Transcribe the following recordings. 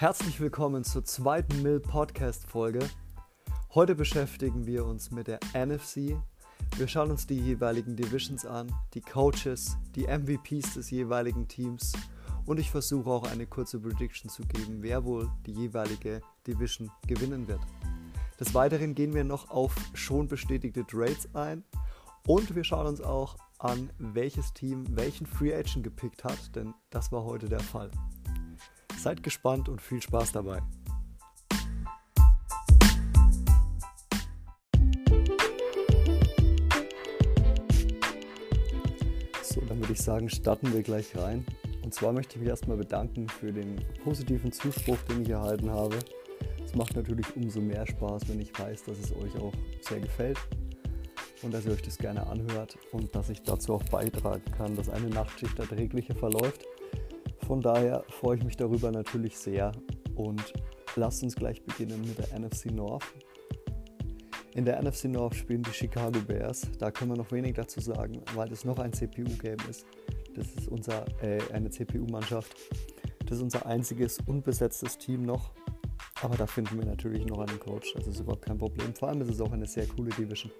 Herzlich willkommen zur zweiten Mill Podcast Folge. Heute beschäftigen wir uns mit der NFC. Wir schauen uns die jeweiligen Divisions an, die Coaches, die MVPs des jeweiligen Teams und ich versuche auch eine kurze Prediction zu geben, wer wohl die jeweilige Division gewinnen wird. Des Weiteren gehen wir noch auf schon bestätigte Trades ein und wir schauen uns auch an, welches Team welchen Free Agent gepickt hat, denn das war heute der Fall. Seid gespannt und viel Spaß dabei. So, dann würde ich sagen, starten wir gleich rein. Und zwar möchte ich mich erstmal bedanken für den positiven Zuspruch, den ich erhalten habe. Es macht natürlich umso mehr Spaß, wenn ich weiß, dass es euch auch sehr gefällt und dass ihr euch das gerne anhört und dass ich dazu auch beitragen kann, dass eine Nachtschicht erträglicher verläuft. Von daher freue ich mich darüber natürlich sehr und lasst uns gleich beginnen mit der NFC North. In der NFC North spielen die Chicago Bears. Da können wir noch wenig dazu sagen, weil es noch ein CPU-Game ist. Das ist unser, äh, eine CPU-Mannschaft. Das ist unser einziges unbesetztes Team noch. Aber da finden wir natürlich noch einen Coach. Das ist überhaupt kein Problem. Vor allem ist es auch eine sehr coole Division.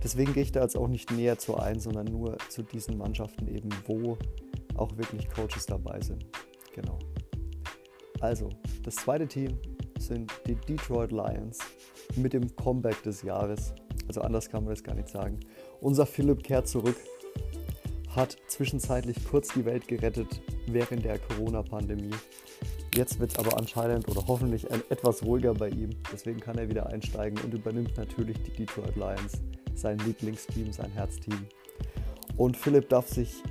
Deswegen gehe ich da jetzt auch nicht näher zu ein, sondern nur zu diesen Mannschaften eben, wo auch wirklich Coaches dabei sind. Genau. Also, das zweite Team sind die Detroit Lions mit dem Comeback des Jahres. Also anders kann man das gar nicht sagen. Unser Philipp kehrt zurück, hat zwischenzeitlich kurz die Welt gerettet während der Corona-Pandemie. Jetzt wird es aber anscheinend oder hoffentlich etwas ruhiger bei ihm. Deswegen kann er wieder einsteigen und übernimmt natürlich die Detroit Lions, sein Lieblingsteam, sein Herzteam. Und Philipp darf sich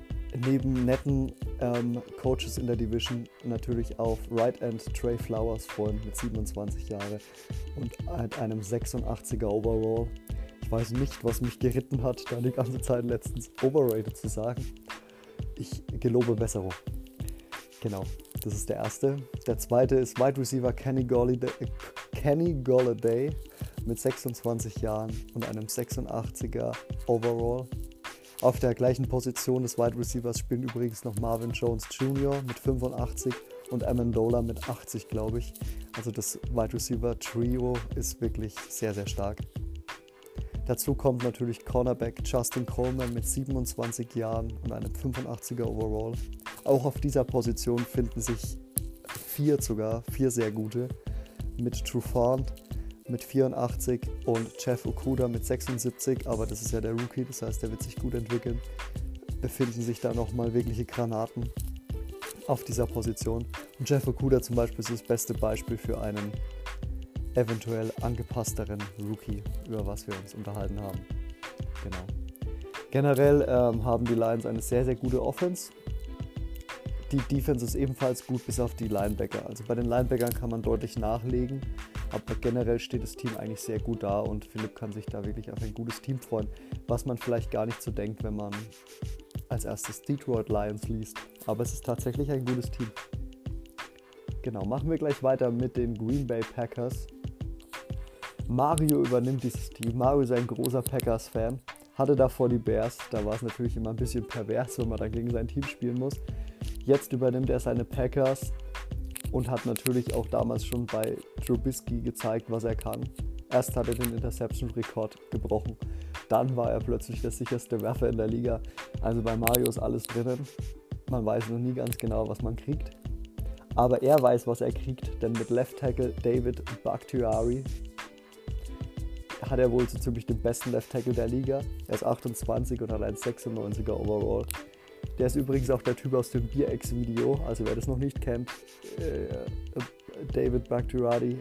neben netten ähm, Coaches in der Division natürlich auf Right End Trey Flowers freuen mit 27 Jahren und halt einem 86er Overall. Ich weiß nicht, was mich geritten hat, da die ganze Zeit letztens overrated zu sagen. Ich gelobe Besserung. Genau, das ist der erste. Der zweite ist Wide Receiver Kenny Golladay, Kenny Golladay mit 26 Jahren und einem 86er Overall. Auf der gleichen Position des Wide Receivers spielen übrigens noch Marvin Jones Jr. mit 85 und Amendola mit 80, glaube ich. Also das Wide Receiver Trio ist wirklich sehr, sehr stark. Dazu kommt natürlich Cornerback Justin Coleman mit 27 Jahren und einem 85er Overall. Auch auf dieser Position finden sich vier sogar, vier sehr gute, mit Trufant, mit 84 und Jeff Okuda mit 76, aber das ist ja der Rookie, das heißt, der wird sich gut entwickeln. Befinden sich da nochmal wirkliche Granaten auf dieser Position. Und Jeff Okuda zum Beispiel ist das beste Beispiel für einen eventuell angepassteren Rookie, über was wir uns unterhalten haben. Genau. Generell ähm, haben die Lions eine sehr, sehr gute Offense. Die Defense ist ebenfalls gut, bis auf die Linebacker. Also bei den Linebackern kann man deutlich nachlegen. Aber generell steht das Team eigentlich sehr gut da und Philipp kann sich da wirklich auf ein gutes Team freuen, was man vielleicht gar nicht so denkt, wenn man als erstes Detroit Lions liest. Aber es ist tatsächlich ein gutes Team. Genau, machen wir gleich weiter mit den Green Bay Packers. Mario übernimmt dieses Team. Mario ist ein großer Packers-Fan. Hatte davor die Bears. Da war es natürlich immer ein bisschen pervers, wenn man dann gegen sein Team spielen muss. Jetzt übernimmt er seine Packers und hat natürlich auch damals schon bei Trubisky gezeigt, was er kann. Erst hat er den Interception-Rekord gebrochen, dann war er plötzlich der sicherste Werfer in der Liga. Also bei Mario ist alles drinnen. Man weiß noch nie ganz genau, was man kriegt. Aber er weiß, was er kriegt, denn mit Left Tackle David Bakhtiari hat er wohl so ziemlich den besten Left Tackle der Liga. Er ist 28 und hat ein 96er Overall. Der ist übrigens auch der Typ aus dem Bier-Ex-Video. Also wer das noch nicht kennt, äh, David Bakhtiari,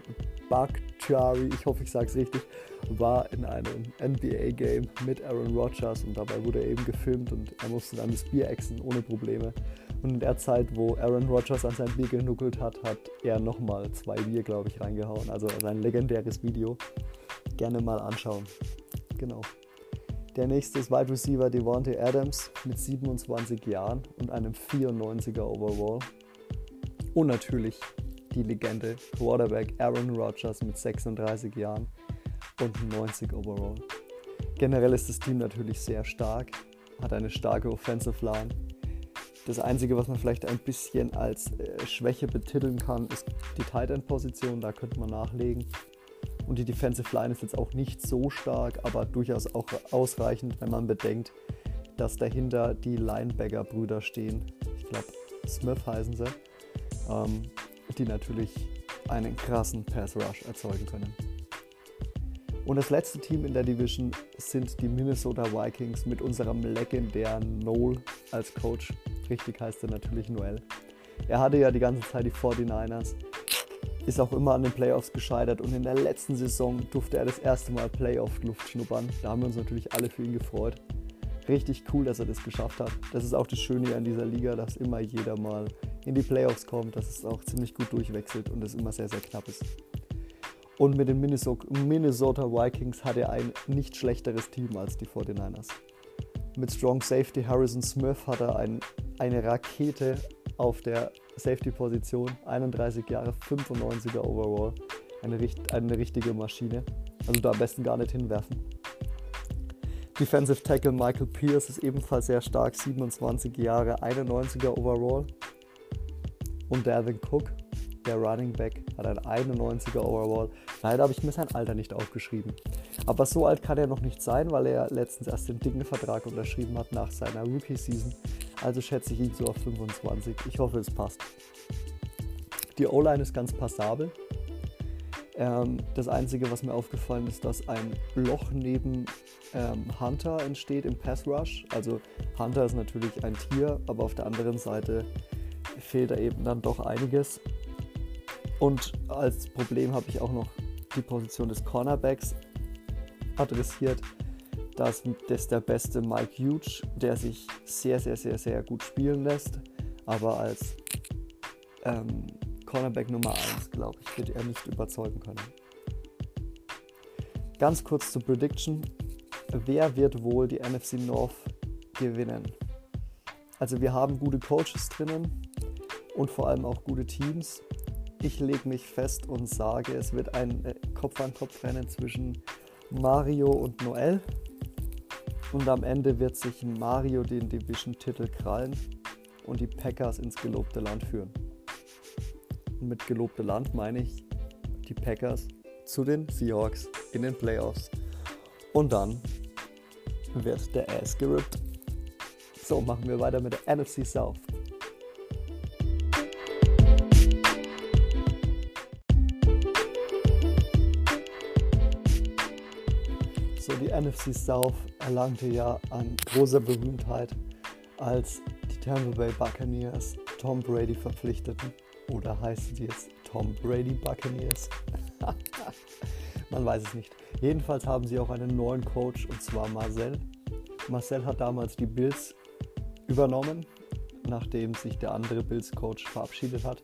Bakhtiari, ich hoffe ich sage es richtig, war in einem NBA-Game mit Aaron Rodgers und dabei wurde er eben gefilmt und er musste dann das Bier exen ohne Probleme. Und in der Zeit, wo Aaron Rodgers an sein Bier genuckelt hat, hat er nochmal zwei Bier, glaube ich, reingehauen. Also ein legendäres Video. Gerne mal anschauen. Genau. Der nächste ist Wide Receiver Devontae Adams mit 27 Jahren und einem 94er Overall. Und natürlich die Legende Quarterback Aaron Rodgers mit 36 Jahren und 90 Overall. Generell ist das Team natürlich sehr stark, hat eine starke Offensive Line. Das Einzige, was man vielleicht ein bisschen als äh, Schwäche betiteln kann, ist die Tight End Position. Da könnte man nachlegen. Und die Defensive Line ist jetzt auch nicht so stark, aber durchaus auch ausreichend, wenn man bedenkt, dass dahinter die Linebacker-Brüder stehen. Ich glaube, Smith heißen sie, ähm, die natürlich einen krassen Pass Rush erzeugen können. Und das letzte Team in der Division sind die Minnesota Vikings mit unserem legendären Noel als Coach. Richtig heißt er natürlich Noel. Er hatte ja die ganze Zeit die 49ers, ist auch immer an den Playoffs gescheitert und in der letzten Saison durfte er das erste Mal Playoff-Luft schnuppern. Da haben wir uns natürlich alle für ihn gefreut. Richtig cool, dass er das geschafft hat. Das ist auch das Schöne an dieser Liga, dass immer jeder mal in die Playoffs kommt, dass es auch ziemlich gut durchwechselt und es immer sehr, sehr knapp ist. Und mit den Minnesota Vikings hat er ein nicht schlechteres Team als die 49ers. Mit Strong Safety Harrison Smith hat er ein, eine Rakete auf der Safety-Position. 31 Jahre, 95er Overall. Eine, eine richtige Maschine. Also da am besten gar nicht hinwerfen. Defensive Tackle Michael Pierce ist ebenfalls sehr stark, 27 Jahre, 91er Overall. Und Dalvin Cook, der Running Back, hat ein 91er Overall. Leider habe ich mir sein Alter nicht aufgeschrieben. Aber so alt kann er noch nicht sein, weil er letztens erst den dicken Vertrag unterschrieben hat nach seiner Rookie-Season. Also schätze ich ihn so auf 25. Ich hoffe, es passt. Die O-Line ist ganz passabel. Ähm, das Einzige, was mir aufgefallen ist, dass ein Loch neben ähm, Hunter entsteht im Pass Rush. Also Hunter ist natürlich ein Tier, aber auf der anderen Seite fehlt da eben dann doch einiges. Und als Problem habe ich auch noch die Position des Cornerbacks adressiert. Das ist der beste Mike Huge, der sich sehr, sehr, sehr, sehr gut spielen lässt. Aber als ähm, Cornerback Nummer 1, glaube ich, wird er nicht überzeugen können. Ganz kurz zur Prediction. Wer wird wohl die NFC North gewinnen? Also wir haben gute Coaches drinnen und vor allem auch gute Teams. Ich lege mich fest und sage, es wird ein äh, Kopf-an-Kopf-Rennen zwischen Mario und Noel. Und am Ende wird sich Mario den Division-Titel krallen und die Packers ins gelobte Land führen. Und mit gelobte Land meine ich die Packers zu den Seahawks in den Playoffs. Und dann wird der Ass gerippt. So, machen wir weiter mit der NFC South. NFC South erlangte ja an großer Berühmtheit, als die Tampa Bay Buccaneers Tom Brady verpflichteten. Oder heißen sie jetzt Tom Brady Buccaneers? Man weiß es nicht. Jedenfalls haben sie auch einen neuen Coach und zwar Marcel. Marcel hat damals die Bills übernommen, nachdem sich der andere Bills-Coach verabschiedet hat.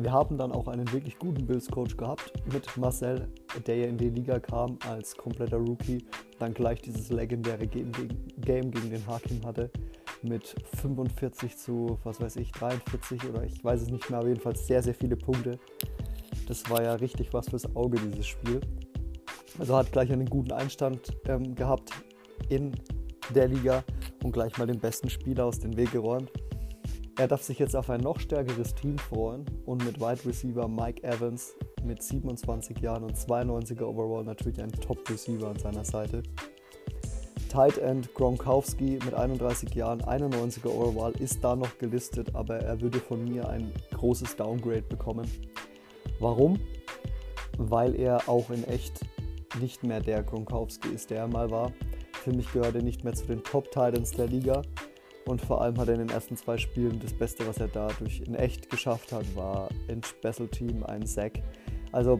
Wir haben dann auch einen wirklich guten Bills-Coach gehabt mit Marcel, der ja in die Liga kam als kompletter Rookie, dann gleich dieses legendäre Game gegen den Hakim hatte mit 45 zu, was weiß ich, 43 oder ich weiß es nicht mehr, aber jedenfalls sehr, sehr viele Punkte. Das war ja richtig was fürs Auge, dieses Spiel. Also hat gleich einen guten Einstand ähm, gehabt in der Liga und gleich mal den besten Spieler aus dem Weg geräumt. Er darf sich jetzt auf ein noch stärkeres Team freuen und mit Wide Receiver Mike Evans mit 27 Jahren und 92er Overall natürlich ein Top-Receiver an seiner Seite. Tight End Gronkowski mit 31 Jahren, 91er Overall ist da noch gelistet, aber er würde von mir ein großes Downgrade bekommen. Warum? Weil er auch in echt nicht mehr der Gronkowski ist, der er mal war. Für mich gehört er nicht mehr zu den Top Titans der Liga. Und vor allem hat er in den ersten zwei Spielen das Beste, was er dadurch in echt geschafft hat, war in Special Team ein Sack. Also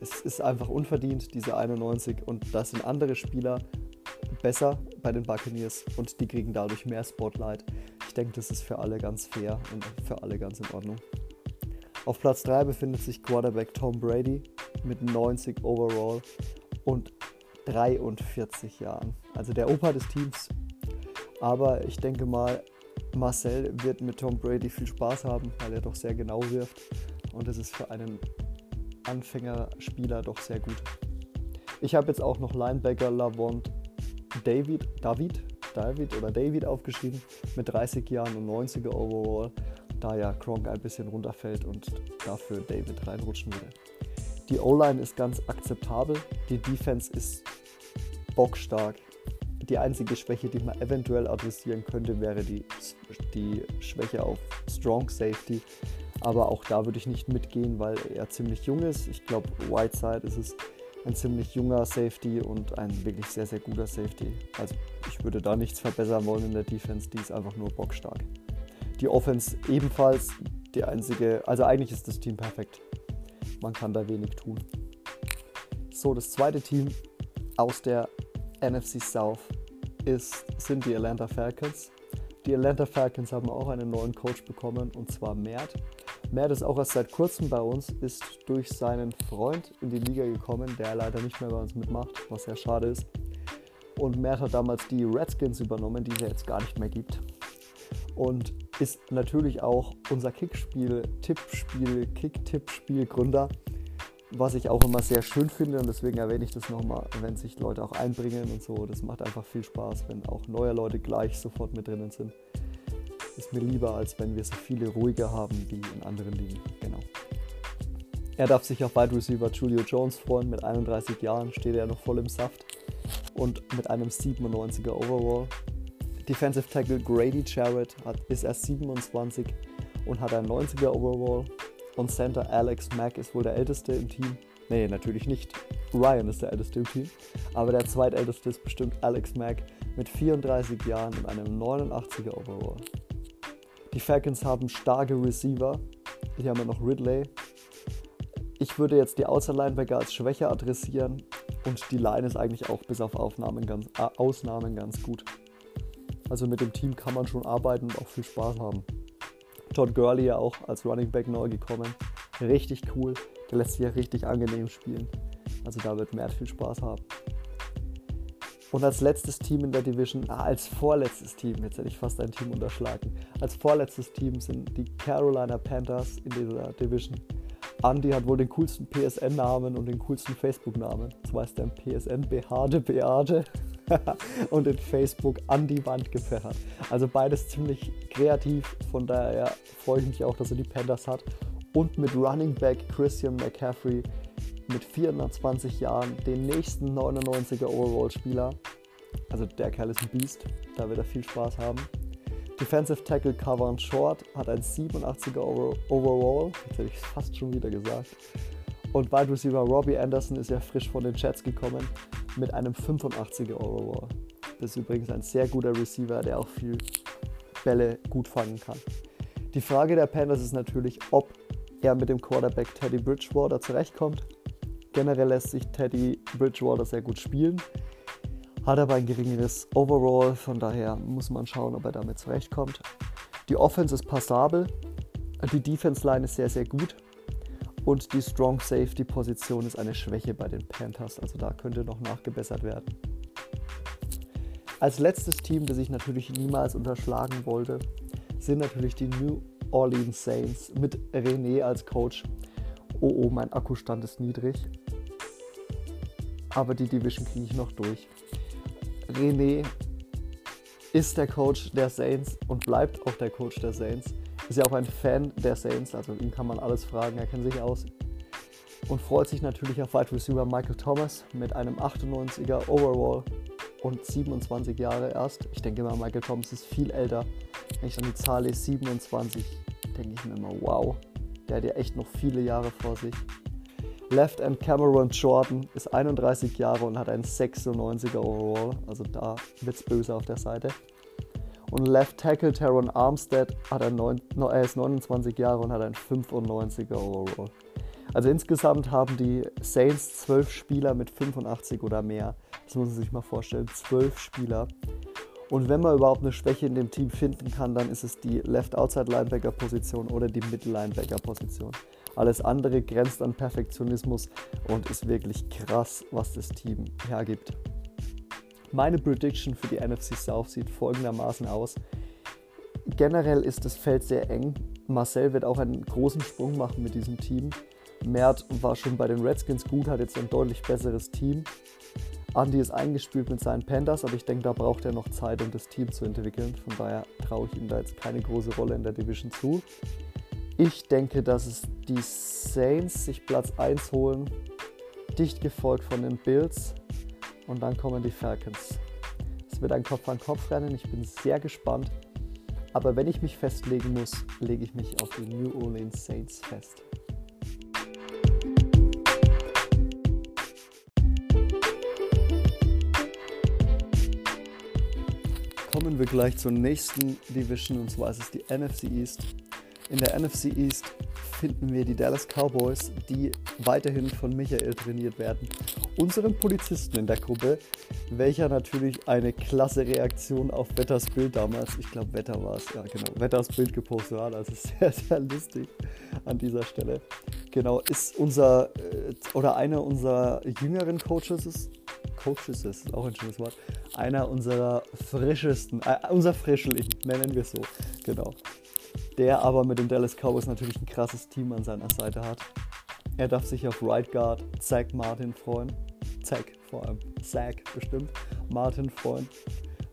es ist einfach unverdient, diese 91. Und da sind andere Spieler besser bei den Buccaneers und die kriegen dadurch mehr Spotlight. Ich denke, das ist für alle ganz fair und für alle ganz in Ordnung. Auf Platz 3 befindet sich Quarterback Tom Brady mit 90 Overall und 43 Jahren. Also der Opa des Teams aber ich denke mal, Marcel wird mit Tom Brady viel Spaß haben, weil er doch sehr genau wirft. Und es ist für einen Anfängerspieler doch sehr gut. Ich habe jetzt auch noch Linebacker Lavont David, David David oder David aufgeschrieben mit 30 Jahren und 90er Overall, da ja Gronk ein bisschen runterfällt und dafür David reinrutschen würde. Die O-Line ist ganz akzeptabel, die Defense ist bockstark. Die einzige Schwäche, die man eventuell adressieren könnte, wäre die, die Schwäche auf Strong Safety. Aber auch da würde ich nicht mitgehen, weil er ziemlich jung ist. Ich glaube, Whiteside ist es ein ziemlich junger Safety und ein wirklich sehr, sehr guter Safety. Also ich würde da nichts verbessern wollen in der Defense, die ist einfach nur bockstark. Die Offense ebenfalls die einzige, also eigentlich ist das Team perfekt. Man kann da wenig tun. So, das zweite Team aus der NFC South ist, sind die Atlanta Falcons. Die Atlanta Falcons haben auch einen neuen Coach bekommen und zwar Mert. Mert ist auch erst seit kurzem bei uns, ist durch seinen Freund in die Liga gekommen, der leider nicht mehr bei uns mitmacht, was sehr schade ist. Und Mert hat damals die Redskins übernommen, die es ja jetzt gar nicht mehr gibt. Und ist natürlich auch unser Kickspiel, Tippspiel, Kick-Tippspiel-Gründer, was ich auch immer sehr schön finde und deswegen erwähne ich das nochmal, wenn sich Leute auch einbringen und so. Das macht einfach viel Spaß, wenn auch neue Leute gleich sofort mit drinnen sind ist mir lieber, als wenn wir so viele ruhige haben wie in anderen Ligen. Genau. Er darf sich auf Wide Receiver Julio Jones freuen. Mit 31 Jahren steht er noch voll im Saft und mit einem 97er Overall. Defensive Tackle Grady Jarrett hat, ist erst 27 und hat ein 90er Overall. Und Center Alex Mack ist wohl der älteste im Team. Nee, natürlich nicht. Ryan ist der älteste im Team. Aber der zweitälteste ist bestimmt Alex Mack mit 34 Jahren und einem 89er Overall. Die Falcons haben starke Receiver. Hier haben wir noch Ridley. Ich würde jetzt die Outside Linebacker als schwächer adressieren und die Line ist eigentlich auch bis auf Aufnahmen ganz, äh, Ausnahmen ganz gut. Also mit dem Team kann man schon arbeiten und auch viel Spaß haben. Todd Gurley ja auch als Running Back neu gekommen. Richtig cool. Der lässt sich ja richtig angenehm spielen. Also da wird Mert viel Spaß haben. Und als letztes Team in der Division, ah, als vorletztes Team, jetzt hätte ich fast ein Team unterschlagen. Als vorletztes Team sind die Carolina Panthers in dieser Division. Andy hat wohl den coolsten PSN-Namen und den coolsten Facebook-Namen. Das heißt dann PSN Behaarde Beate und in Facebook an die Wand gepfeffert. Also beides ziemlich kreativ, von daher freue ich mich auch, dass er die Panthers hat. Und mit Running Back Christian McCaffrey mit 420 Jahren den nächsten 99er Overall-Spieler. Also der Kerl ist ein Beast, da wird er viel Spaß haben. Defensive Tackle Kavan Short hat ein 87er Overall, jetzt hätte ich es fast schon wieder gesagt. Und Wide Receiver Robbie Anderson ist ja frisch von den Jets gekommen mit einem 85er Overall. Das ist übrigens ein sehr guter Receiver, der auch viel Bälle gut fangen kann. Die Frage der Panthers ist natürlich, ob er mit dem Quarterback Teddy Bridgewater zurechtkommt Generell lässt sich Teddy Bridgewater sehr gut spielen, hat aber ein geringeres Overall, von daher muss man schauen, ob er damit zurechtkommt. Die Offense ist passabel, die Defense Line ist sehr, sehr gut und die Strong Safety Position ist eine Schwäche bei den Panthers, also da könnte noch nachgebessert werden. Als letztes Team, das ich natürlich niemals unterschlagen wollte, sind natürlich die New Orleans Saints mit René als Coach. Oh oh, mein Akkustand ist niedrig aber die Division kriege ich noch durch. René ist der Coach der Saints und bleibt auch der Coach der Saints. Ist ja auch ein Fan der Saints, also ihm kann man alles fragen, er kennt sich aus. Und freut sich natürlich auf Wide Receiver Michael Thomas mit einem 98er Overall und 27 Jahre erst. Ich denke mal, Michael Thomas ist viel älter. Wenn ich dann die Zahl lese, 27, denke ich mir immer, wow, der hat ja echt noch viele Jahre vor sich. Left End Cameron Jordan ist 31 Jahre und hat einen 96er Overall. Also da wird es böse auf der Seite. Und Left Tackle Teron Armstead hat ein 9, er ist 29 Jahre und hat einen 95er Overall. Also insgesamt haben die Saints 12 Spieler mit 85 oder mehr. Das muss man sich mal vorstellen. 12 Spieler. Und wenn man überhaupt eine Schwäche in dem Team finden kann, dann ist es die Left Outside Linebacker Position oder die Middle Linebacker Position. Alles andere grenzt an Perfektionismus und ist wirklich krass, was das Team hergibt. Meine Prediction für die NFC South sieht folgendermaßen aus. Generell ist das Feld sehr eng. Marcel wird auch einen großen Sprung machen mit diesem Team. Mert war schon bei den Redskins gut, hat jetzt ein deutlich besseres Team. Andy ist eingespielt mit seinen Panthers, aber ich denke, da braucht er noch Zeit, um das Team zu entwickeln. Von daher traue ich ihm da jetzt keine große Rolle in der Division zu. Ich denke, dass es die Saints sich Platz 1 holen, dicht gefolgt von den Bills und dann kommen die Falcons. Es wird ein Kopf-an-Kopf-Rennen, ich bin sehr gespannt. Aber wenn ich mich festlegen muss, lege ich mich auf die New Orleans Saints fest. Kommen wir gleich zur nächsten Division und zwar ist es die NFC East. In der NFC East finden wir die Dallas Cowboys, die weiterhin von Michael trainiert werden. Unseren Polizisten in der Gruppe, welcher natürlich eine klasse Reaktion auf Wetters Bild damals, ich glaube Wetter war es, ja genau, Wetters Bild gepostet hat, also sehr, sehr lustig an dieser Stelle. Genau, ist unser äh, oder einer unserer jüngeren Coaches ist, Coaches ist auch ein schönes Wort, einer unserer frischesten, äh, unser Frischling, nennen wir es so, genau. Der aber mit den Dallas Cowboys natürlich ein krasses Team an seiner Seite hat. Er darf sich auf Right Guard Zach Martin freuen. Zach vor allem. Zach bestimmt. Martin freuen.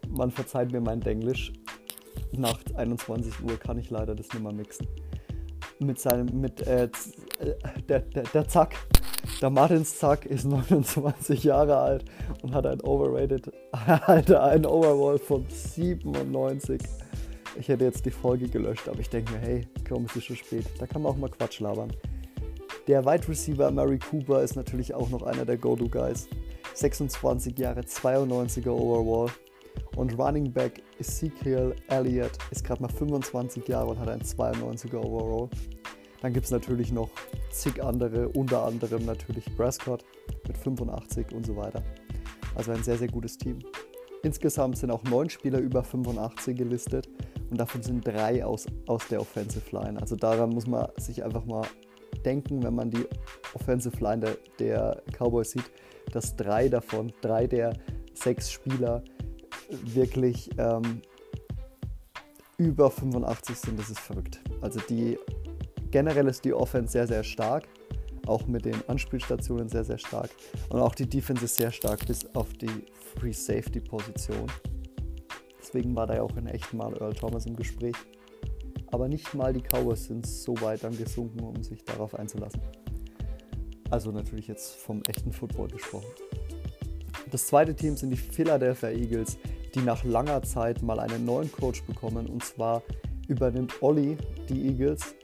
Man verzeiht mir mein Denglisch. Nach 21 Uhr kann ich leider das nicht mehr mixen. Mit seinem, mit, äh, äh, der, der, der Zack. Der Martins Zack ist 29 Jahre alt und hat ein Overrated, Alter, ein Overall von 97. Ich hätte jetzt die Folge gelöscht, aber ich denke mir, hey, komm, es ist schon spät. Da kann man auch mal Quatsch labern. Der Wide Receiver Mary Cooper ist natürlich auch noch einer der Go-To-Guys. 26 Jahre, 92er Overall. Und Running Back Ezekiel Elliott ist gerade mal 25 Jahre und hat ein 92er Overall. Dann gibt es natürlich noch zig andere, unter anderem natürlich Prescott mit 85 und so weiter. Also ein sehr, sehr gutes Team. Insgesamt sind auch neun Spieler über 85 gelistet und davon sind drei aus, aus der Offensive Line. Also daran muss man sich einfach mal denken, wenn man die Offensive Line der, der Cowboys sieht, dass drei davon, drei der sechs Spieler wirklich ähm, über 85 sind. Das ist verrückt. Also die generell ist die Offense sehr, sehr stark. Auch mit den Anspielstationen sehr, sehr stark. Und auch die Defense ist sehr stark, bis auf die Free Safety Position. Deswegen war da ja auch in echt mal Earl Thomas im Gespräch. Aber nicht mal die Cowboys sind so weit dann gesunken, um sich darauf einzulassen. Also natürlich jetzt vom echten Football gesprochen. Das zweite Team sind die Philadelphia Eagles, die nach langer Zeit mal einen neuen Coach bekommen. Und zwar übernimmt Olli die Eagles,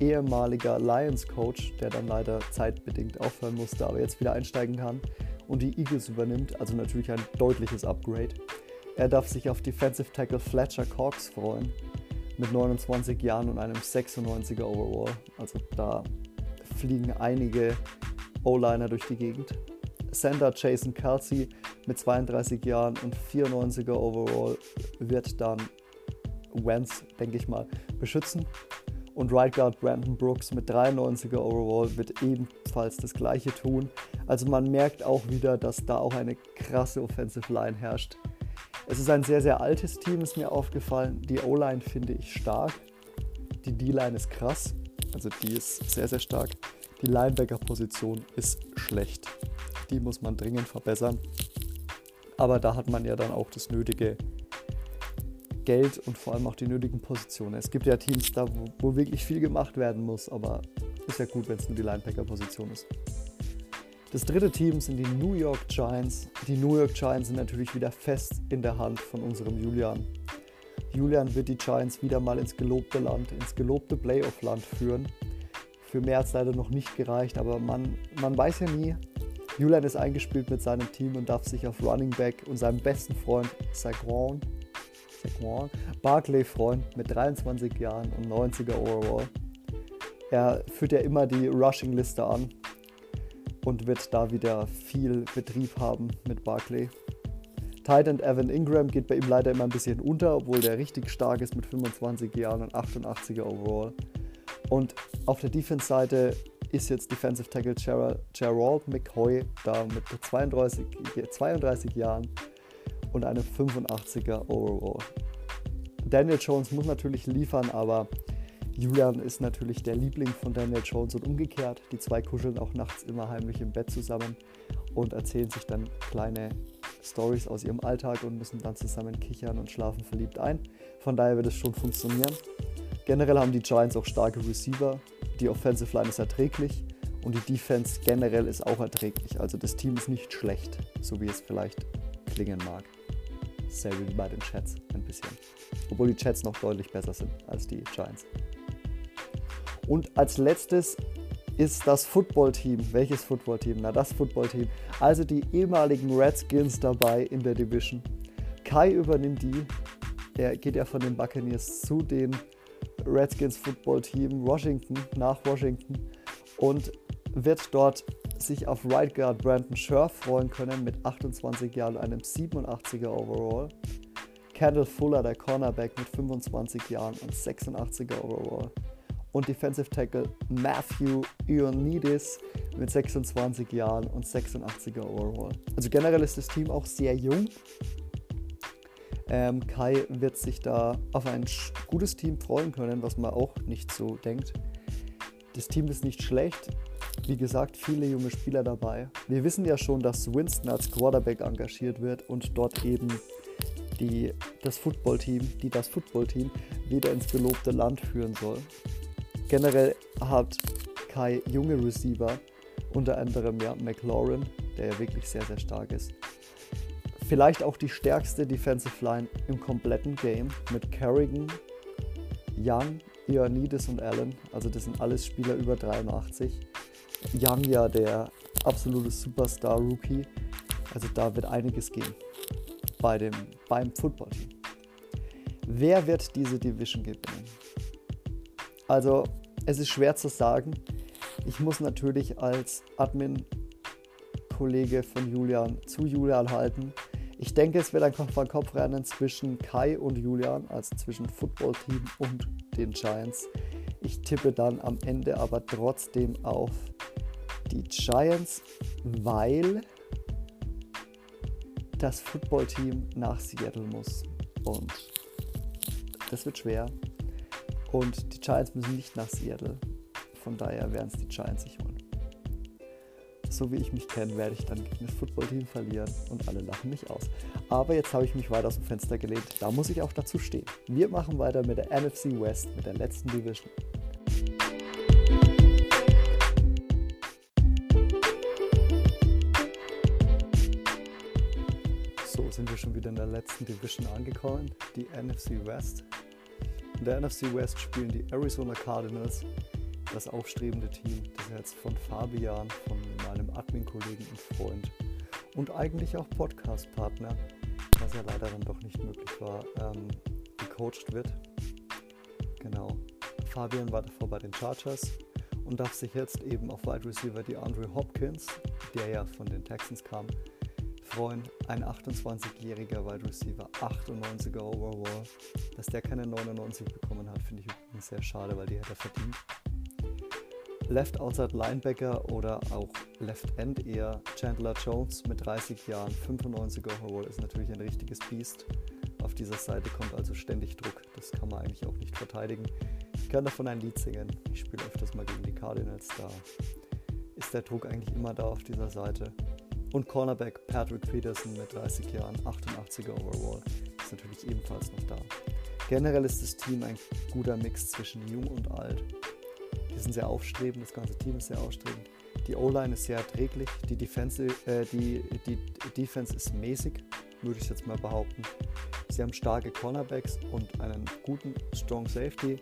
ehemaliger Lions-Coach, der dann leider zeitbedingt aufhören musste, aber jetzt wieder einsteigen kann und die Eagles übernimmt. Also natürlich ein deutliches Upgrade. Er darf sich auf Defensive Tackle Fletcher Cox freuen mit 29 Jahren und einem 96er Overall. Also da fliegen einige O-Liner durch die Gegend. Center Jason Kelsey mit 32 Jahren und 94er Overall wird dann Wentz, denke ich mal, beschützen. Und Right Guard Brandon Brooks mit 93er Overall wird ebenfalls das gleiche tun. Also man merkt auch wieder, dass da auch eine krasse Offensive Line herrscht. Es ist ein sehr, sehr altes Team, ist mir aufgefallen. Die O-Line finde ich stark. Die D-Line ist krass. Also die ist sehr, sehr stark. Die Linebacker-Position ist schlecht. Die muss man dringend verbessern. Aber da hat man ja dann auch das nötige Geld und vor allem auch die nötigen Positionen. Es gibt ja Teams da, wo, wo wirklich viel gemacht werden muss, aber ist ja gut, wenn es nur die Linebacker-Position ist. Das dritte Team sind die New York Giants. Die New York Giants sind natürlich wieder fest in der Hand von unserem Julian. Julian wird die Giants wieder mal ins gelobte Land, ins gelobte Playoff-Land führen. Für mehr hat es leider noch nicht gereicht, aber man, man weiß ja nie. Julian ist eingespielt mit seinem Team und darf sich auf Running Back und seinem besten Freund Saquon, Saquon Barclay freuen mit 23 Jahren und 90er Overall. Er führt ja immer die Rushing-Liste an und wird da wieder viel Betrieb haben mit Barclay. Titan Evan Ingram geht bei ihm leider immer ein bisschen unter, obwohl der richtig stark ist mit 25 Jahren und 88er Overall. Und auf der Defense-Seite ist jetzt Defensive Tackle Gerald McCoy da mit 32, 32 Jahren und einem 85er Overall. Daniel Jones muss natürlich liefern, aber Julian ist natürlich der Liebling von Daniel Jones und umgekehrt. Die zwei kuscheln auch nachts immer heimlich im Bett zusammen. und erzählen sich dann kleine Stories aus ihrem Alltag und müssen dann zusammen kichern und schlafen verliebt ein. Von daher wird es schon funktionieren. Generell haben die Giants auch starke Receiver. Die Offensive Line ist erträglich und die Defense generell ist auch erträglich. Also das Team ist nicht schlecht, so wie es vielleicht klingen mag. Selbe wie bei den Chats ein bisschen. Obwohl die Chats noch deutlich besser sind als die Giants. Und als letztes ist das Footballteam. Welches Footballteam? Na, das Footballteam. Also die ehemaligen Redskins dabei in der Division. Kai übernimmt die. Er geht ja von den Buccaneers zu den Redskins Footballteam Washington nach Washington und wird dort sich auf Right Guard Brandon Scherf freuen können mit 28 Jahren und einem 87er Overall. Kendall Fuller, der Cornerback, mit 25 Jahren und 86er Overall und Defensive Tackle Matthew Ioannidis mit 26 Jahren und 86er Overall. Also generell ist das Team auch sehr jung. Ähm, Kai wird sich da auf ein gutes Team freuen können, was man auch nicht so denkt. Das Team ist nicht schlecht. Wie gesagt, viele junge Spieler dabei. Wir wissen ja schon, dass Winston als Quarterback engagiert wird und dort eben die, das Footballteam, die das Footballteam wieder ins gelobte Land führen soll. Generell hat Kai junge Receiver, unter anderem ja McLaurin, der ja wirklich sehr, sehr stark ist. Vielleicht auch die stärkste Defensive Line im kompletten Game mit Kerrigan, Young, Ioannidis und Allen. Also das sind alles Spieler über 83. Young ja der absolute Superstar-Rookie. Also da wird einiges gehen bei dem, beim Football-Team. Wer wird diese Division gewinnen? Also es ist schwer zu sagen. Ich muss natürlich als Admin-Kollege von Julian zu Julian halten. Ich denke, es wird ein Kopf-an-Kopf-Rennen zwischen Kai und Julian, also zwischen Football-Team und den Giants. Ich tippe dann am Ende aber trotzdem auf die Giants, weil das Football-Team nach Seattle muss. Und das wird schwer. Und die Giants müssen nicht nach Seattle. Von daher werden es die Giants sich holen. So wie ich mich kenne, werde ich dann gegen das Footballteam verlieren und alle lachen mich aus. Aber jetzt habe ich mich weiter aus dem Fenster gelehnt. Da muss ich auch dazu stehen. Wir machen weiter mit der NFC West, mit der letzten Division. So sind wir schon wieder in der letzten Division angekommen, die NFC West. In der NFC West spielen die Arizona Cardinals, das aufstrebende Team, das jetzt von Fabian, von meinem Admin-Kollegen und Freund und eigentlich auch Podcast-Partner, was ja leider dann doch nicht möglich war, ähm, gecoacht wird. Genau. Fabian war davor bei den Chargers und darf sich jetzt eben auf Wide Receiver die Andre Hopkins, der ja von den Texans kam, freuen. Ein 28-jähriger Wide Receiver, 98er Overall. Dass der keine 99 bekommen hat, finde ich übrigens sehr schade, weil die hätte er verdient. Left Outside Linebacker oder auch Left End eher Chandler Jones mit 30 Jahren, 95er Overall ist natürlich ein richtiges Biest. Auf dieser Seite kommt also ständig Druck. Das kann man eigentlich auch nicht verteidigen. Ich kann davon ein Lied singen. Ich spiele öfters mal gegen die Cardinals. Da ist der Druck eigentlich immer da auf dieser Seite. Und Cornerback Patrick Peterson mit 30 Jahren, 88er Overall, ist natürlich ebenfalls noch da. Generell ist das Team ein guter Mix zwischen jung und alt. Die sind sehr aufstrebend, das ganze Team ist sehr aufstrebend. Die O-Line ist sehr erträglich, die Defense, äh, die, die Defense ist mäßig, würde ich jetzt mal behaupten. Sie haben starke Cornerbacks und einen guten Strong Safety.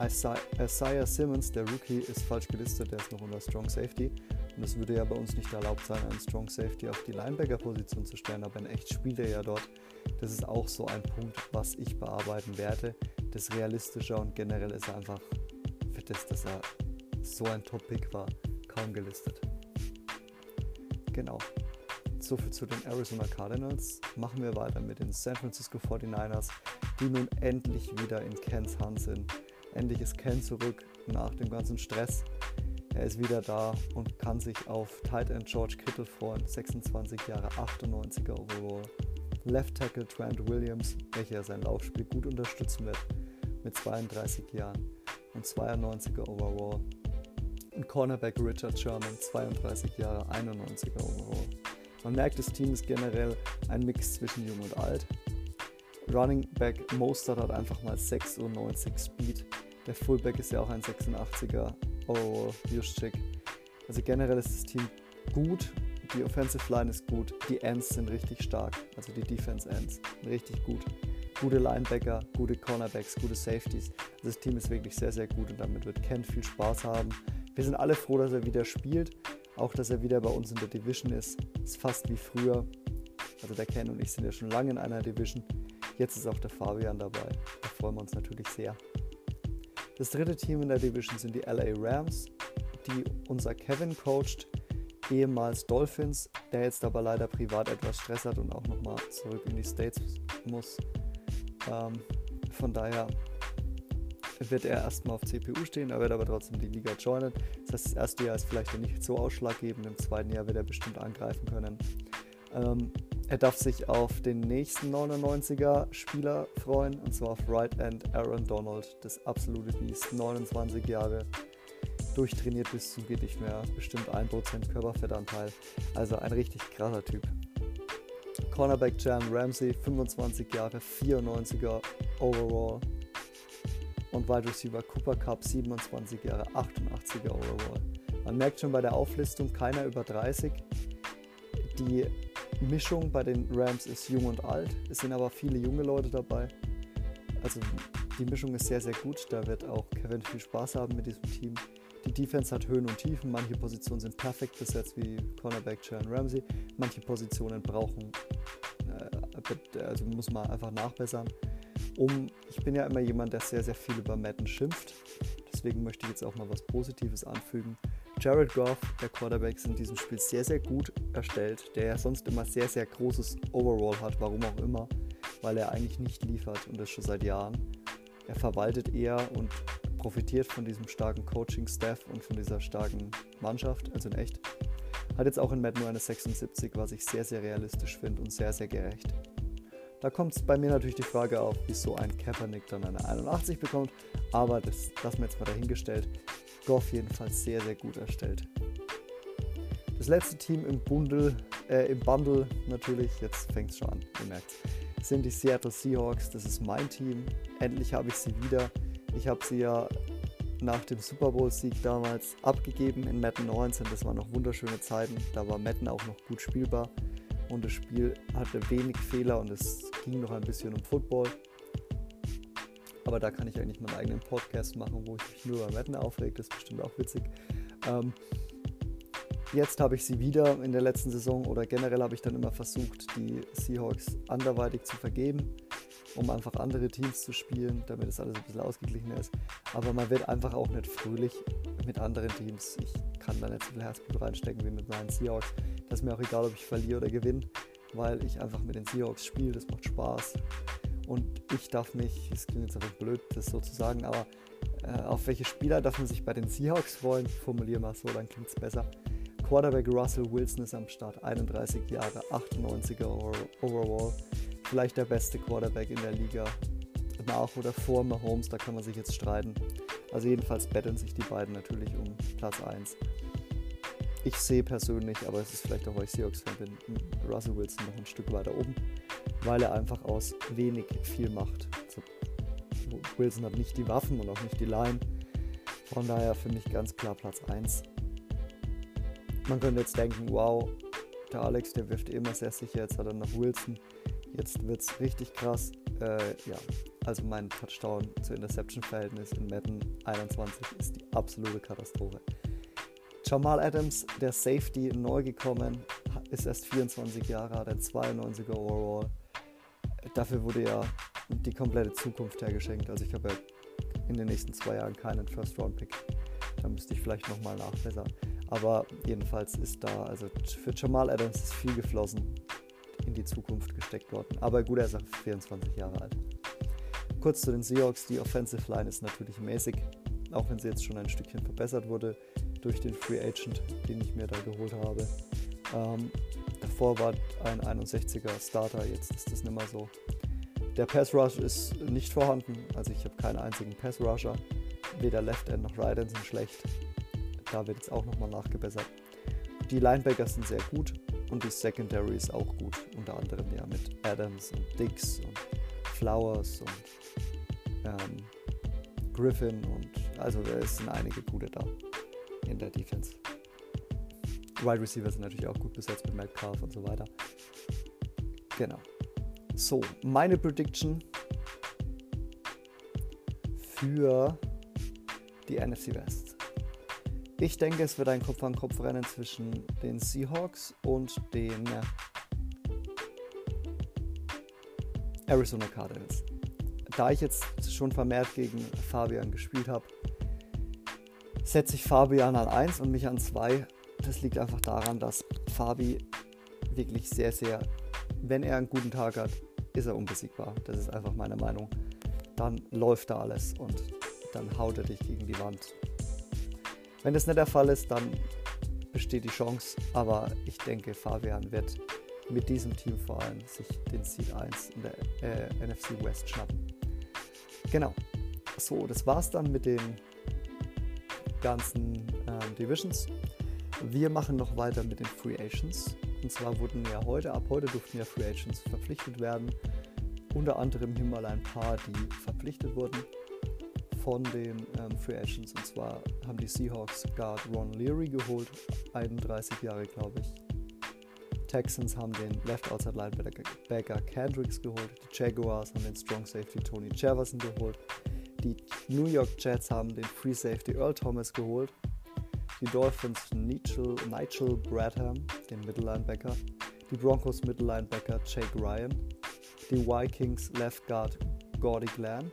Isaiah Simmons, der Rookie, ist falsch gelistet, der ist noch unter Strong Safety. Und es würde ja bei uns nicht erlaubt sein, einen Strong Safety auf die Linebacker-Position zu stellen, aber in echt spielt er ja dort. Das ist auch so ein Punkt, was ich bearbeiten werde. Das realistischer und generell ist er einfach für das, dass er so ein Top-Pick war, kaum gelistet. Genau. Soviel zu den Arizona Cardinals. Machen wir weiter mit den San Francisco 49ers, die nun endlich wieder in Kens Hand sind. Endlich ist Ken zurück nach dem ganzen Stress er ist wieder da und kann sich auf Tight End George Kittle freuen, 26 Jahre, 98er Overall. Left Tackle Trent Williams, welcher sein Laufspiel gut unterstützen wird, mit 32 Jahren und 92er Overall. und Cornerback Richard Sherman, 32 Jahre, 91er overall. Man merkt, das Team ist generell ein Mix zwischen jung und alt. Running Back Mostert hat einfach mal 96 Speed. Der Fullback ist ja auch ein 86er overall, Juszczyk. Also generell ist das Team gut, die Offensive Line ist gut, die Ends sind richtig stark, also die Defense Ends, richtig gut. Gute Linebacker, gute Cornerbacks, gute Safeties. Also das Team ist wirklich sehr, sehr gut und damit wird Kent viel Spaß haben. Wir sind alle froh, dass er wieder spielt. Auch, dass er wieder bei uns in der Division ist. Ist fast wie früher. Also der Ken und ich sind ja schon lange in einer Division. Jetzt ist auch der Fabian dabei. Da freuen wir uns natürlich sehr. Das dritte Team in der Division sind die LA Rams, die unser Kevin coacht, ehemals Dolphins, der jetzt aber leider privat etwas Stress hat und auch nochmal zurück in die States muss. Ähm, von daher wird er erstmal auf CPU stehen, er wird aber trotzdem die Liga joinen. Das heißt, das erste Jahr ist vielleicht nicht so ausschlaggebend, im zweiten Jahr wird er bestimmt angreifen können. Ähm, er darf sich auf den nächsten 99er Spieler freuen, und zwar auf Right End Aaron Donald, das absolute Biest, 29 Jahre, durchtrainiert bis zum geht nicht mehr, bestimmt 1% Körperfettanteil, also ein richtig krasser Typ. Cornerback Jan Ramsey, 25 Jahre, 94er Overall, und Wide Receiver Cooper Cup 27 Jahre, 88er Overall. Man merkt schon bei der Auflistung keiner über 30. Die Mischung bei den Rams ist jung und alt. Es sind aber viele junge Leute dabei. Also die Mischung ist sehr, sehr gut. Da wird auch Kevin viel Spaß haben mit diesem Team. Die Defense hat Höhen und Tiefen. Manche Positionen sind perfekt besetzt, wie Cornerback Sharon Ramsey. Manche Positionen brauchen, äh, also muss man einfach nachbessern um, ich bin ja immer jemand, der sehr, sehr viel über Madden schimpft. Deswegen möchte ich jetzt auch mal was Positives anfügen. Jared Goff, der Quarterback, ist in diesem Spiel sehr, sehr gut erstellt, der ja sonst immer sehr, sehr großes Overall hat, warum auch immer, weil er eigentlich nicht liefert und das schon seit Jahren. Er verwaltet eher und profitiert von diesem starken Coaching-Staff und von dieser starken Mannschaft, also in echt. Hat jetzt auch in Madden nur eine 76, was ich sehr, sehr realistisch finde und sehr, sehr gerecht. Da kommt bei mir natürlich die Frage auf, wieso ein Kaepernick dann eine 81 bekommt, aber das lassen wir jetzt mal dahingestellt. Goff jedenfalls sehr, sehr gut erstellt. Das letzte Team im Bundle, äh, im Bundle natürlich, jetzt fängt es schon an, ihr merkt sind die Seattle Seahawks. Das ist mein Team. Endlich habe ich sie wieder. Ich habe sie ja nach dem Super Bowl-Sieg damals abgegeben in Madden 19. Das waren noch wunderschöne Zeiten. Da war Madden auch noch gut spielbar und das Spiel hatte wenig Fehler und es ging noch ein bisschen um Football. Aber da kann ich eigentlich meinen eigenen Podcast machen, wo ich mich nur über Wetten aufrege. Das ist bestimmt auch witzig. Ähm, jetzt habe ich sie wieder in der letzten Saison oder generell habe ich dann immer versucht, die Seahawks anderweitig zu vergeben, um einfach andere Teams zu spielen, damit es alles ein bisschen ausgeglichener ist. Aber man wird einfach auch nicht fröhlich mit anderen Teams. Ich kann da nicht so viel Herzblut reinstecken wie mit meinen Seahawks. Das ist mir auch egal, ob ich verliere oder gewinne weil ich einfach mit den Seahawks spiele, das macht Spaß. Und ich darf mich, es klingt jetzt einfach blöd, das so zu sagen, aber äh, auf welche Spieler darf man sich bei den Seahawks freuen? Formuliere mal so, dann klingt es besser. Quarterback Russell Wilson ist am Start, 31 Jahre, 98er Overall. Vielleicht der beste Quarterback in der Liga. Nach oder vor Mahomes, da kann man sich jetzt streiten. Also jedenfalls betteln sich die beiden natürlich um Platz 1 ich sehe persönlich, aber es ist vielleicht auch, weil ich Seahawks-Fan bin, Russell Wilson noch ein Stück weiter oben, weil er einfach aus wenig viel macht. Also, Wilson hat nicht die Waffen und auch nicht die Line. Von daher für mich ganz klar Platz 1. Man könnte jetzt denken, wow, der Alex, der wirft immer sehr sicher, jetzt hat er noch Wilson. Jetzt wird es richtig krass. Äh, ja, also mein Touchdown zu Interception-Verhältnis in Madden 21 ist die absolute Katastrophe. Jamal Adams, der Safety, neu gekommen, ist erst 24 Jahre, hat ein 92er Overall. Dafür wurde ja die komplette Zukunft hergeschenkt. Also ich habe ja in den nächsten zwei Jahren keinen First-Round-Pick. Da müsste ich vielleicht nochmal nachbessern. Aber jedenfalls ist da, also für Jamal Adams ist viel geflossen in die Zukunft gesteckt worden. Aber gut, er ist auch 24 Jahre alt. Kurz zu den Seahawks, die Offensive Line ist natürlich mäßig, auch wenn sie jetzt schon ein Stückchen verbessert wurde durch den Free Agent, den ich mir da geholt habe. Ähm, davor war ein 61er Starter, jetzt ist das nicht mehr so. Der Pass Rush ist nicht vorhanden, also ich habe keinen einzigen Pass Rusher. Weder Left End noch Right End sind schlecht. da wird jetzt auch nochmal nachgebessert. Die Linebackers sind sehr gut und die Secondary ist auch gut. Unter anderem ja mit Adams und Dix und Flowers und ähm, Griffin und also es sind einige gute da in der Defense. Wide Receiver sind natürlich auch gut besetzt mit Metcalf und so weiter. Genau. So, meine Prediction für die NFC West. Ich denke, es wird ein Kopf-an-Kopf-Rennen zwischen den Seahawks und den Arizona Cardinals. Da ich jetzt schon vermehrt gegen Fabian gespielt habe, setze ich Fabian an 1 und mich an 2. Das liegt einfach daran, dass Fabi wirklich sehr, sehr, wenn er einen guten Tag hat, ist er unbesiegbar. Das ist einfach meine Meinung. Dann läuft da alles und dann haut er dich gegen die Wand. Wenn das nicht der Fall ist, dann besteht die Chance, aber ich denke, Fabian wird mit diesem Team vor allem sich den Seed 1 in der äh, NFC West schnappen. Genau. So, das war's dann mit den ganzen äh, Divisions. Wir machen noch weiter mit den Free Agents. Und zwar wurden ja heute, ab heute durften ja Free Agents verpflichtet werden. Unter anderem hier mal ein paar, die verpflichtet wurden von den ähm, Free Agents. Und zwar haben die Seahawks Guard Ron Leary geholt, 31 Jahre glaube ich. Texans haben den Left Outside Linebacker Kendricks geholt. Die Jaguars haben den Strong Safety Tony Jefferson geholt. Die New York Jets haben den Free Safety Earl Thomas geholt. Die Dolphins Nigel, Nigel Bradham, den Mittellinebacker. Die Broncos Mittellinebacker Jake Ryan. Die Vikings Left Guard Gordy Glenn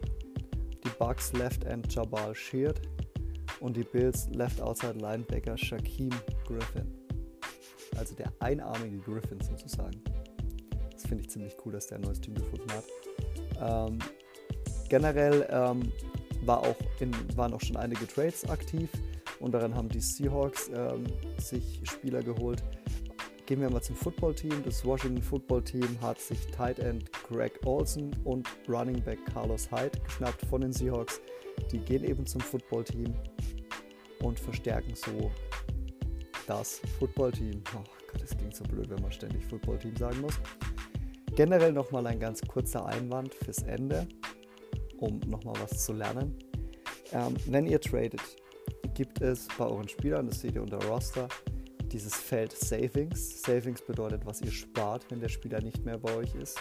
die Bucks Left End Jabal Sheard und die Bills Left Outside Linebacker Shaquem Griffin. Also der einarmige Griffin sozusagen. Das finde ich ziemlich cool, dass der ein neues Team gefunden hat. Ähm, generell ähm, war auch in, waren auch schon einige Trades aktiv und daran haben die Seahawks ähm, sich Spieler geholt, Gehen wir mal zum Footballteam. Das Washington Football Team hat sich Tight End Greg Olson und Running Back Carlos Hyde geschnappt von den Seahawks. Die gehen eben zum Footballteam und verstärken so das Footballteam. Oh Gott, das klingt so blöd, wenn man ständig Footballteam sagen muss. Generell nochmal ein ganz kurzer Einwand fürs Ende, um nochmal was zu lernen. Ähm, wenn ihr tradet, gibt es bei euren Spielern, das seht ihr unter Roster, dieses Feld Savings. Savings bedeutet, was ihr spart, wenn der Spieler nicht mehr bei euch ist.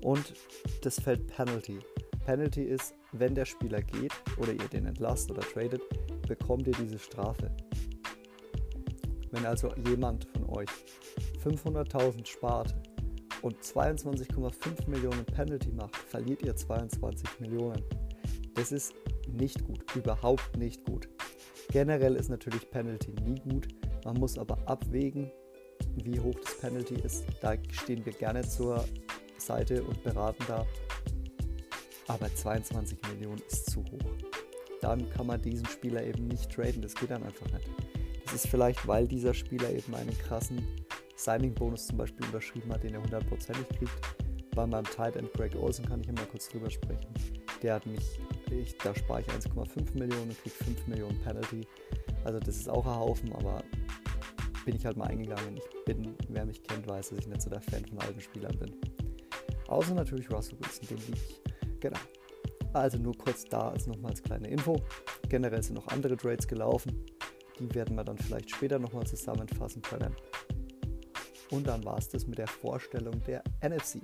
Und das Feld Penalty. Penalty ist, wenn der Spieler geht oder ihr den entlasst oder tradet, bekommt ihr diese Strafe. Wenn also jemand von euch 500.000 spart und 22,5 Millionen Penalty macht, verliert ihr 22 Millionen. Das ist nicht gut, überhaupt nicht gut. Generell ist natürlich Penalty nie gut, man muss aber abwägen, wie hoch das Penalty ist. Da stehen wir gerne zur Seite und beraten da. Aber 22 Millionen ist zu hoch. Dann kann man diesen Spieler eben nicht traden. Das geht dann einfach nicht. Das ist vielleicht, weil dieser Spieler eben einen krassen Signing-Bonus zum Beispiel unterschrieben hat, den er hundertprozentig kriegt. Bei meinem Tight End Greg Olsen kann ich immer kurz drüber sprechen. Der hat mich, ich, da spare ich 1,5 Millionen und kriege 5 Millionen Penalty. Also das ist auch ein Haufen, aber bin ich halt mal eingegangen. Ich bin, wer mich kennt, weiß, dass ich nicht so der Fan von alten Spielern bin. Außer natürlich Russell Wilson, den liebe ich. Genau. Also nur kurz da als nochmals kleine Info. Generell sind noch andere Trades gelaufen. Die werden wir dann vielleicht später nochmal zusammenfassen können. Und dann war es das mit der Vorstellung der NFC.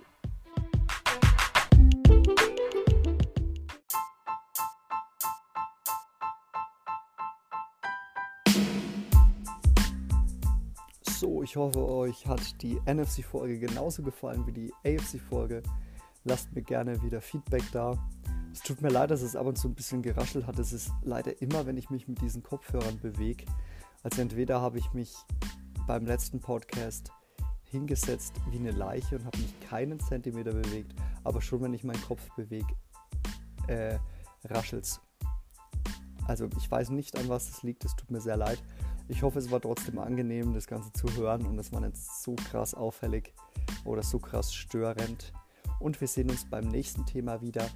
So, ich hoffe, euch hat die NFC-Folge genauso gefallen wie die AFC-Folge. Lasst mir gerne wieder Feedback da. Es tut mir leid, dass es ab und zu ein bisschen geraschelt hat. Es ist leider immer, wenn ich mich mit diesen Kopfhörern bewege. Also entweder habe ich mich beim letzten Podcast hingesetzt wie eine Leiche und habe mich keinen Zentimeter bewegt, aber schon wenn ich meinen Kopf bewege, äh, raschelt es. Also ich weiß nicht, an was es liegt, es tut mir sehr leid. Ich hoffe, es war trotzdem angenehm, das Ganze zu hören und es war nicht so krass auffällig oder so krass störend. Und wir sehen uns beim nächsten Thema wieder.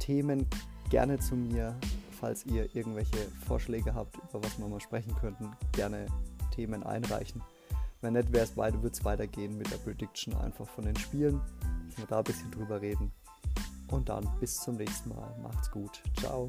Themen gerne zu mir, falls ihr irgendwelche Vorschläge habt, über was wir mal sprechen könnten, gerne Themen einreichen. Wenn nicht, wird es weitergehen mit der Prediction einfach von den Spielen, dass wir da ein bisschen drüber reden. Und dann bis zum nächsten Mal. Macht's gut. Ciao.